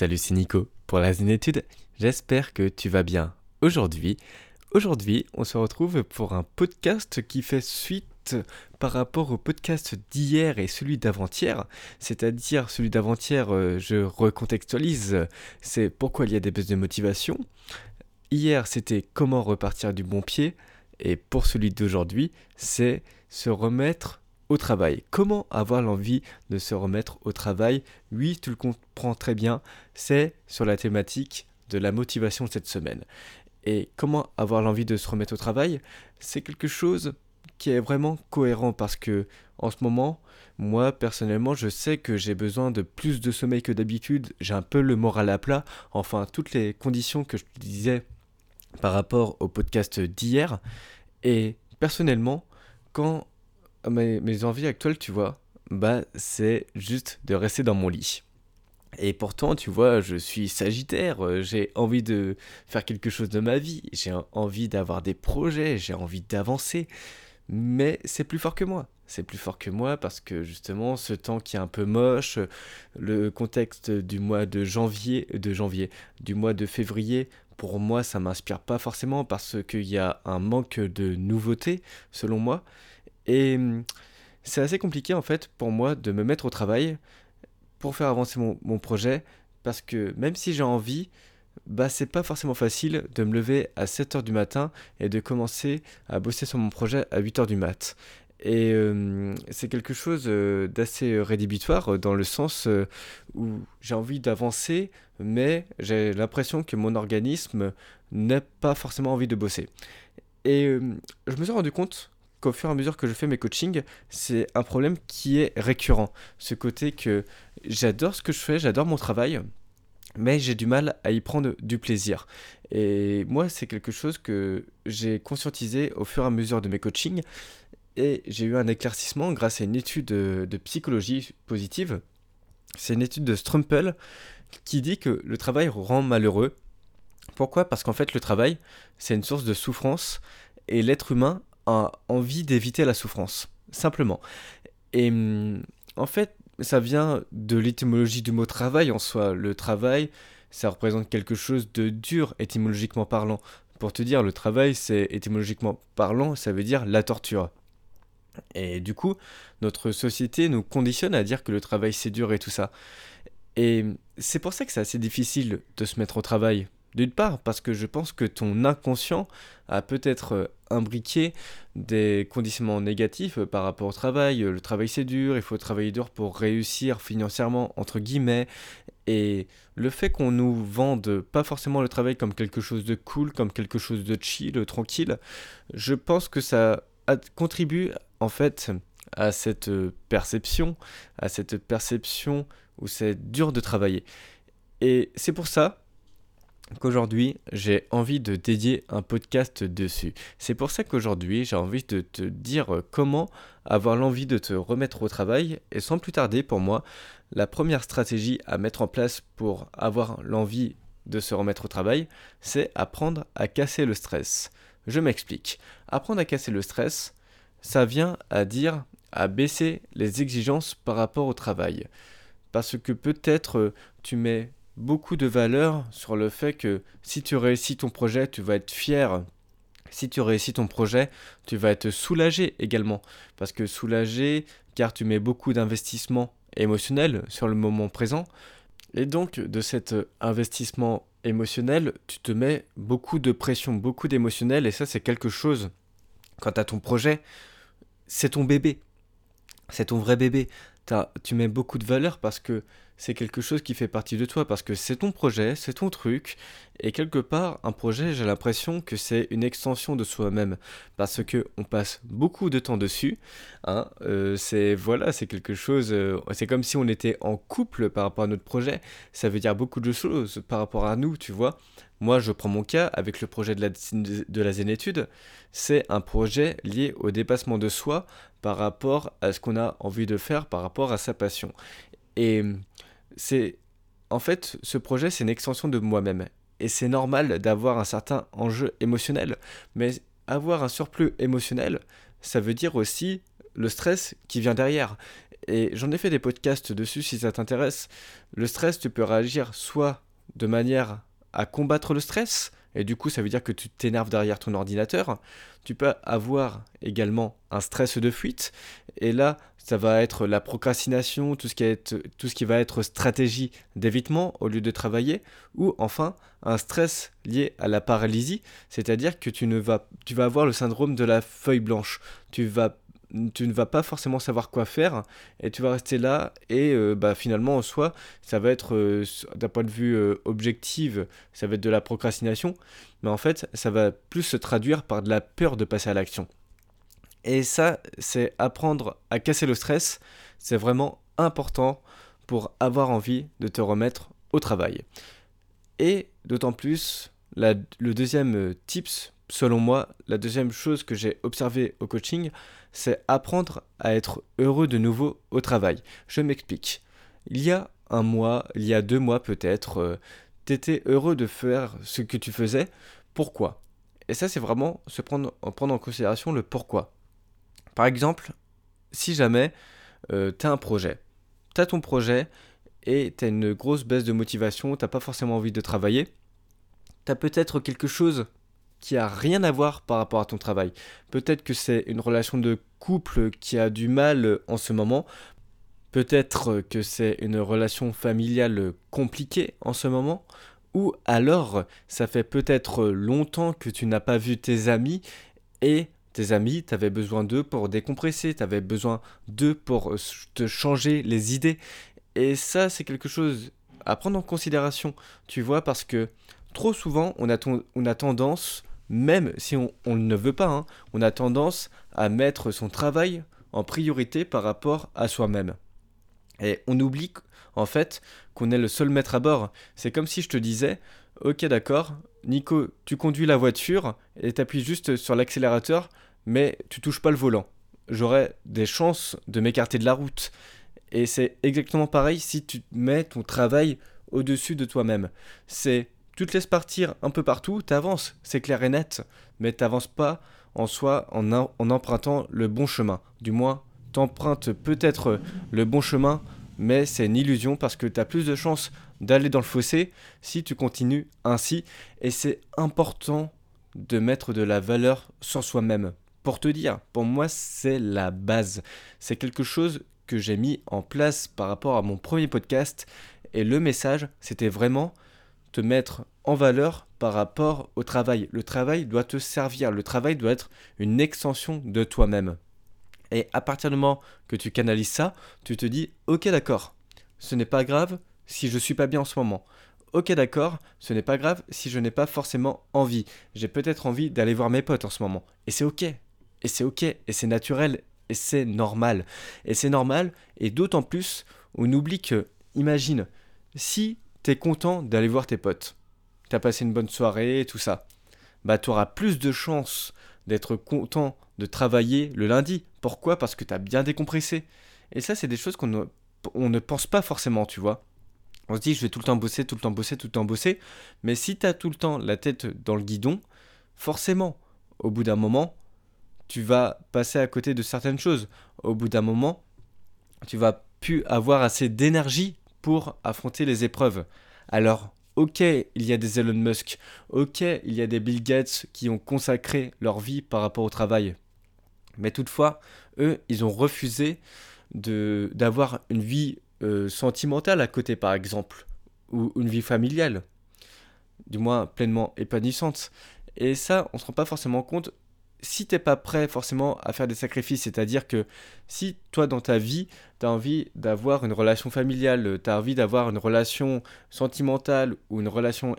Salut, c'est Nico pour la Zénétude. J'espère que tu vas bien aujourd'hui. Aujourd'hui, on se retrouve pour un podcast qui fait suite par rapport au podcast d'hier et celui d'avant-hier. C'est-à-dire celui d'avant-hier, euh, je recontextualise, c'est pourquoi il y a des baisses de motivation. Hier, c'était comment repartir du bon pied. Et pour celui d'aujourd'hui, c'est se remettre au travail. Comment avoir l'envie de se remettre au travail? Oui, tu le comprends très bien, c'est sur la thématique de la motivation cette semaine. Et comment avoir l'envie de se remettre au travail? C'est quelque chose qui est vraiment cohérent parce que en ce moment, moi personnellement, je sais que j'ai besoin de plus de sommeil que d'habitude, j'ai un peu le moral à plat, enfin toutes les conditions que je te disais par rapport au podcast d'hier. Et personnellement, quand mes, envies actuelles, tu vois, bah c'est juste de rester dans mon lit. Et pourtant, tu vois, je suis sagittaire, euh, j'ai envie de faire quelque chose de ma vie, j'ai envie d'avoir des projets, j'ai envie d'avancer, mais c'est plus fort que moi. C'est plus fort que moi parce que justement, ce temps qui est un peu moche, le contexte du mois de janvier, de janvier, du mois de février, pour moi, ça m'inspire pas forcément parce qu'il y a un manque de nouveautés, selon moi. Et hum, c'est assez compliqué en fait pour moi de me mettre au travail pour faire avancer mon, projet parce que même si j'ai envie, bah c'est pas forcément facile de me lever à 7h du matin et de commencer à bosser sur mon projet à 8h du mat. Et hum, c'est quelque chose euh, d'assez rédhibitoire dans le sens euh, où j'ai envie d'avancer, mais j'ai l'impression que mon organisme n'a pas forcément envie de bosser. Et hum, je me suis rendu compte qu'au fur et à mesure que je fais mes coachings, c'est un problème qui est récurrent. Ce côté que j'adore ce que je fais, j'adore mon travail, mais j'ai du mal à y prendre du plaisir. Et moi, c'est quelque chose que j'ai conscientisé au fur et à mesure de mes coachings. Et j'ai eu un éclaircissement grâce à une étude de, psychologie positive. C'est une étude de Strumpel qui dit que le travail rend malheureux. Pourquoi? Parce qu'en fait, le travail, c'est une source de souffrance et l'être humain envie d'éviter la souffrance, simplement. Et mm, en fait, ça vient de l'étymologie du mot travail en soi. Le travail, ça représente quelque chose de dur étymologiquement parlant. Pour te dire, le travail, c'est étymologiquement parlant, ça veut dire la torture. Et du coup, notre société nous conditionne à dire que le travail c'est dur et tout ça. Et c'est pour ça que c'est assez difficile de se mettre au travail. D'une part, parce que je pense que ton inconscient a peut-être euh, imbriqué des conditionnements négatifs euh, par rapport au travail. Euh, le travail c'est dur, il faut travailler dur pour réussir financièrement, entre guillemets. Et le fait qu'on nous vende pas forcément le travail comme quelque chose de cool, comme quelque chose de chill, tranquille, je pense que ça contribue en fait à cette perception, à cette perception où c'est dur de travailler. Et c'est pour ça qu'aujourd'hui j'ai envie de dédier un podcast dessus. C'est pour ça qu'aujourd'hui j'ai envie de te dire comment avoir l'envie de te remettre au travail et sans plus tarder pour moi, la première stratégie à mettre en place pour avoir l'envie de se remettre au travail, c'est apprendre à casser le stress. Je m'explique. Apprendre à casser le stress, ça vient à dire à baisser les exigences par rapport au travail. Parce que peut-être tu mets beaucoup de valeur sur le fait que si tu réussis ton projet, tu vas être fier. Si tu réussis ton projet, tu vas être soulagé également. Parce que soulagé, car tu mets beaucoup d'investissement émotionnel sur le moment présent. Et donc, de cet investissement émotionnel, tu te mets beaucoup de pression, beaucoup d'émotionnel. Et ça, c'est quelque chose, quant à ton projet, c'est ton bébé. C'est ton vrai bébé. tu mets beaucoup de valeur parce que c'est quelque chose qui fait partie de toi parce que c'est ton projet, c'est ton truc. Et quelque part, un projet, j'ai l'impression que c'est une extension de soi-même parce que on passe beaucoup de temps dessus. Hein, euh, c'est voilà, c'est quelque chose. Euh, c'est comme si on était en couple par rapport à notre projet. Ça veut dire beaucoup de choses par rapport à nous, tu vois. Moi, je prends mon cas avec le projet de la, de la Zénétude. C'est un projet lié au dépassement de soi par rapport à ce qu'on a envie de faire, par rapport à sa passion. Et c'est en fait ce projet c'est une extension de moi-même et c'est normal d'avoir un certain enjeu émotionnel mais avoir un surplus émotionnel ça veut dire aussi le stress qui vient derrière. Et j'en ai fait des podcasts dessus si ça t'intéresse. Le stress, tu peux réagir soit de manière à combattre le stress, et du coup ça veut dire que tu t'énerves derrière ton ordinateur. Tu peux avoir également un stress de fuite, et là ça va être la procrastination, tout ce qui, est, tout ce qui va être stratégie d'évitement au lieu de travailler, ou enfin un stress lié à la paralysie, c'est-à-dire que tu, ne vas, tu vas avoir le syndrome de la feuille blanche. Tu vas tu ne vas pas forcément savoir quoi faire et tu vas rester là et euh, bah, finalement en soi ça va être euh, d'un point de vue euh, objectif ça va être de la procrastination mais en fait ça va plus se traduire par de la peur de passer à l'action. Et ça c'est apprendre à casser le stress c'est vraiment important pour avoir envie de te remettre au travail. Et d'autant plus le deuxième tips selon moi la deuxième chose que j'ai observé au coaching c'est apprendre à être heureux de nouveau au travail. Je m'explique. Il y a un mois, il y a deux mois peut-être, euh, tu étais heureux de faire ce que tu faisais. Pourquoi? Et ça, c'est vraiment se prendre, en en considération le pourquoi. Par exemple, si jamais euh, tu as un projet, tu as ton projet et tu as une grosse baisse de motivation, tu pas forcément envie de travailler, tu as peut-être quelque chose qui a rien à voir par rapport à ton travail. Peut-être que c'est une relation de couple qui a du mal en ce moment. Peut-être que c'est une relation familiale compliquée en ce moment. Ou alors, ça fait peut-être longtemps que tu n'as pas vu tes amis et tes amis, tu avais besoin d'eux pour décompresser, tu avais besoin d'eux pour te changer les idées. Et ça, c'est quelque chose à prendre en considération, tu vois, parce que trop souvent, on a, on a tendance même si on, ne veut pas, hein, on a tendance à mettre son travail en priorité par rapport à soi-même. Et on oublie en fait qu'on est le seul maître à bord. C'est comme si je te disais, ok d'accord, Nico, tu conduis la voiture et t'appuies juste sur l'accélérateur, mais tu touches pas le volant. J'aurais des chances de m'écarter de la route. Et c'est exactement pareil si tu mets ton travail au-dessus de toi-même. C'est tu te laisses partir un peu partout, t'avances, c'est clair et net, mais t'avances pas en soi en, empruntant le bon chemin. Du moins, t'empruntes peut-être le bon chemin, mais c'est une illusion parce que tu as plus de chances d'aller dans le fossé si tu continues ainsi. Et c'est important de mettre de la valeur sur soi-même. Pour te dire, pour moi, c'est la base. C'est quelque chose que j'ai mis en place par rapport à mon premier podcast. Et le message, c'était vraiment te mettre en valeur par rapport au travail. Le travail doit te servir, le travail doit être une extension de toi-même. Et à partir du moment que tu canalises ça, tu te dis ok d'accord, ce n'est pas grave si je suis pas bien en ce moment. Ok d'accord, ce n'est pas grave si je n'ai pas forcément envie. J'ai peut-être envie d'aller voir mes potes en ce moment. Et c'est ok. Et c'est ok. Et c'est naturel. Et c'est normal. Et c'est normal. Et d'autant plus, on oublie que, imagine, si t'es content d'aller voir tes potes, t'as passé une bonne soirée, tout ça, bah tu auras plus de chances d'être content de travailler le lundi. Pourquoi? Parce que t'as bien décompressé. Et ça, c'est des choses qu'on ne, ne pense pas forcément, tu vois. On se dit, je vais tout le temps bosser, tout le temps bosser, tout le temps bosser. Mais si t'as tout le temps la tête dans le guidon, forcément, au bout d'un moment, tu vas passer à côté de certaines choses. Au bout d'un moment, tu vas plus avoir assez d'énergie pour affronter les épreuves. Alors, ok, il y a des Elon Musk, ok, il y a des Bill Gates qui ont consacré leur vie par rapport au travail. Mais toutefois, eux, ils ont refusé d'avoir une vie euh, sentimentale à côté, par exemple, ou une vie familiale, du moins pleinement épanouissante. Et ça, on ne se rend pas forcément compte si t'es pas prêt forcément à faire des sacrifices, c'est-à-dire que si toi dans ta vie, tu as envie d'avoir une relation familiale, tu as envie d'avoir une relation sentimentale ou une relation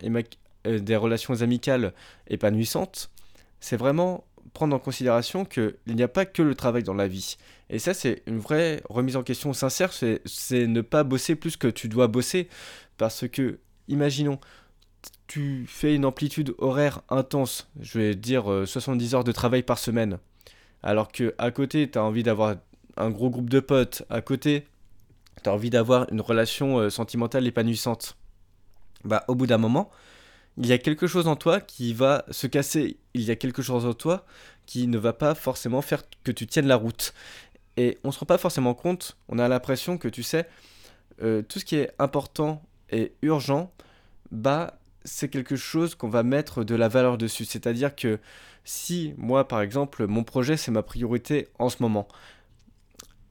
euh, des relations amicales épanouissantes, c'est vraiment prendre en considération qu'il n'y a pas que le travail dans la vie. Et ça, c'est une vraie remise en question sincère, c'est ne pas bosser plus que tu dois bosser. Parce que, imaginons, tu fais une amplitude horaire intense, je vais dire 70 euh, heures de travail par semaine, alors que à côté, tu as envie d'avoir un gros groupe de potes, à côté, tu as envie d'avoir une relation euh, sentimentale épanouissante, bah au bout d'un moment, il y a quelque chose en toi qui va se casser, il y a quelque chose en toi qui ne va pas forcément faire que tu tiennes la route. Et on ne se rend pas forcément compte, on a l'impression que tu sais, euh, tout ce qui est important et urgent, bah c'est quelque chose qu'on va mettre de la valeur dessus. C'est-à-dire que si moi par exemple mon projet c'est ma priorité en ce moment,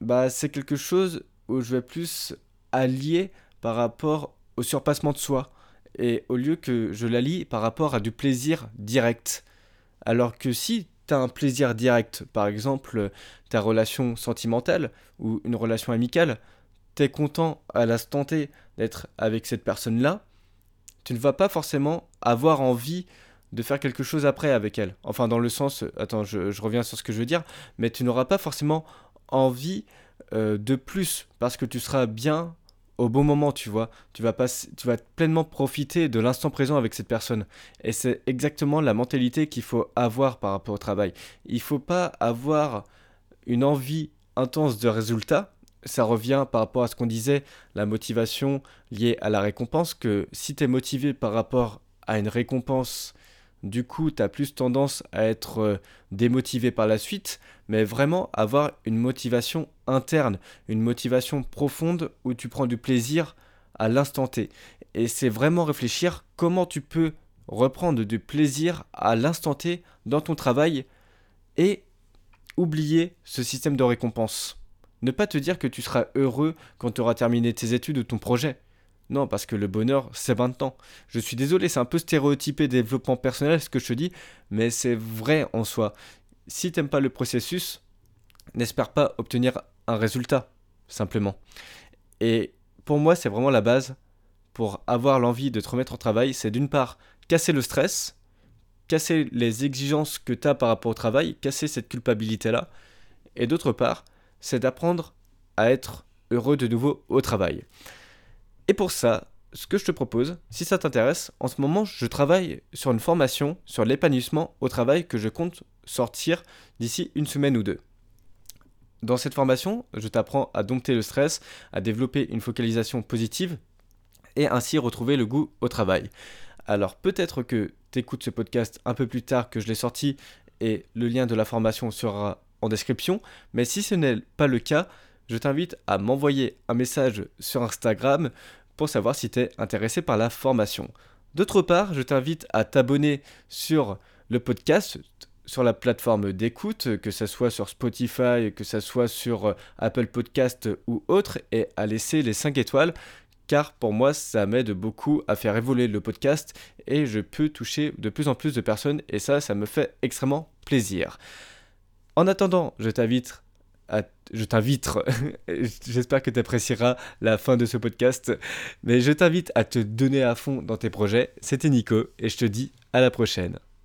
bah c'est quelque chose où je vais plus allier par rapport au surpassement de soi et au lieu que je l'allie par rapport à du plaisir direct. Alors que si tu as un plaisir direct, par exemple ta relation sentimentale ou une relation amicale, tu es content à l'instant T d'être avec cette personne-là, tu ne vas pas forcément avoir envie de faire quelque chose après avec elle. Enfin, dans le sens, attends, je, reviens sur ce que je veux dire, mais tu n'auras pas forcément envie euh, de plus parce que tu seras bien au bon moment, tu vois. Tu vas, pleinement profiter de l'instant présent avec cette personne. Et c'est exactement la mentalité qu'il faut avoir par rapport au travail. Il faut pas avoir une envie intense de résultat. Ça revient par rapport à ce qu'on disait, la motivation liée à la récompense, que si tu es motivé par rapport à une récompense du coup, tu as plus tendance à être euh, démotivé par la suite, mais vraiment avoir une motivation interne, une motivation profonde où tu prends du plaisir à l'instant T. Et c'est vraiment réfléchir comment tu peux reprendre du plaisir à l'instant T dans ton travail et oublier ce système de récompense. Ne pas te dire que tu seras heureux quand tu auras terminé tes études ou ton projet. Non, parce que le bonheur, c'est 20 ans. Je suis désolé, c'est un peu stéréotypé développement personnel ce que je te dis, mais c'est vrai en soi. Si t'aimes pas le processus, n'espère pas obtenir un résultat, simplement. Et pour moi, c'est vraiment la base pour avoir l'envie de te remettre au travail, c'est d'une part casser le stress, casser les exigences que tu as par rapport au travail, casser cette culpabilité-là, et d'autre part, c'est d'apprendre à être heureux de nouveau au travail. Et pour ça, ce que je te propose, si ça t'intéresse, en ce moment, je travaille sur une formation sur l'épanouissement au travail que je compte sortir d'ici une semaine ou deux. Dans cette formation, je t'apprends à dompter le stress, à développer une focalisation positive et ainsi retrouver le goût au travail. Alors peut-être que tu écoutes ce podcast un peu plus tard que je l'ai sorti et le lien de la formation sera en description, mais si ce n'est pas le cas, je t'invite à m'envoyer un message sur Instagram pour savoir si tu es intéressé par la formation. D'autre part, je t'invite à t'abonner sur le podcast sur la plateforme d'écoute, que ce soit sur Spotify, que ce soit sur euh, Apple Podcast ou autre, et à laisser les 5 étoiles, car pour moi ça m'aide beaucoup à faire évoluer le podcast et je peux toucher de plus en plus de personnes, et ça, ça me fait extrêmement plaisir. En attendant, je t'invite je t'invite, j'espère que tu apprécieras la fin de ce podcast, mais je t'invite à te donner à fond dans tes projets. C'était Nico et je te dis à la prochaine.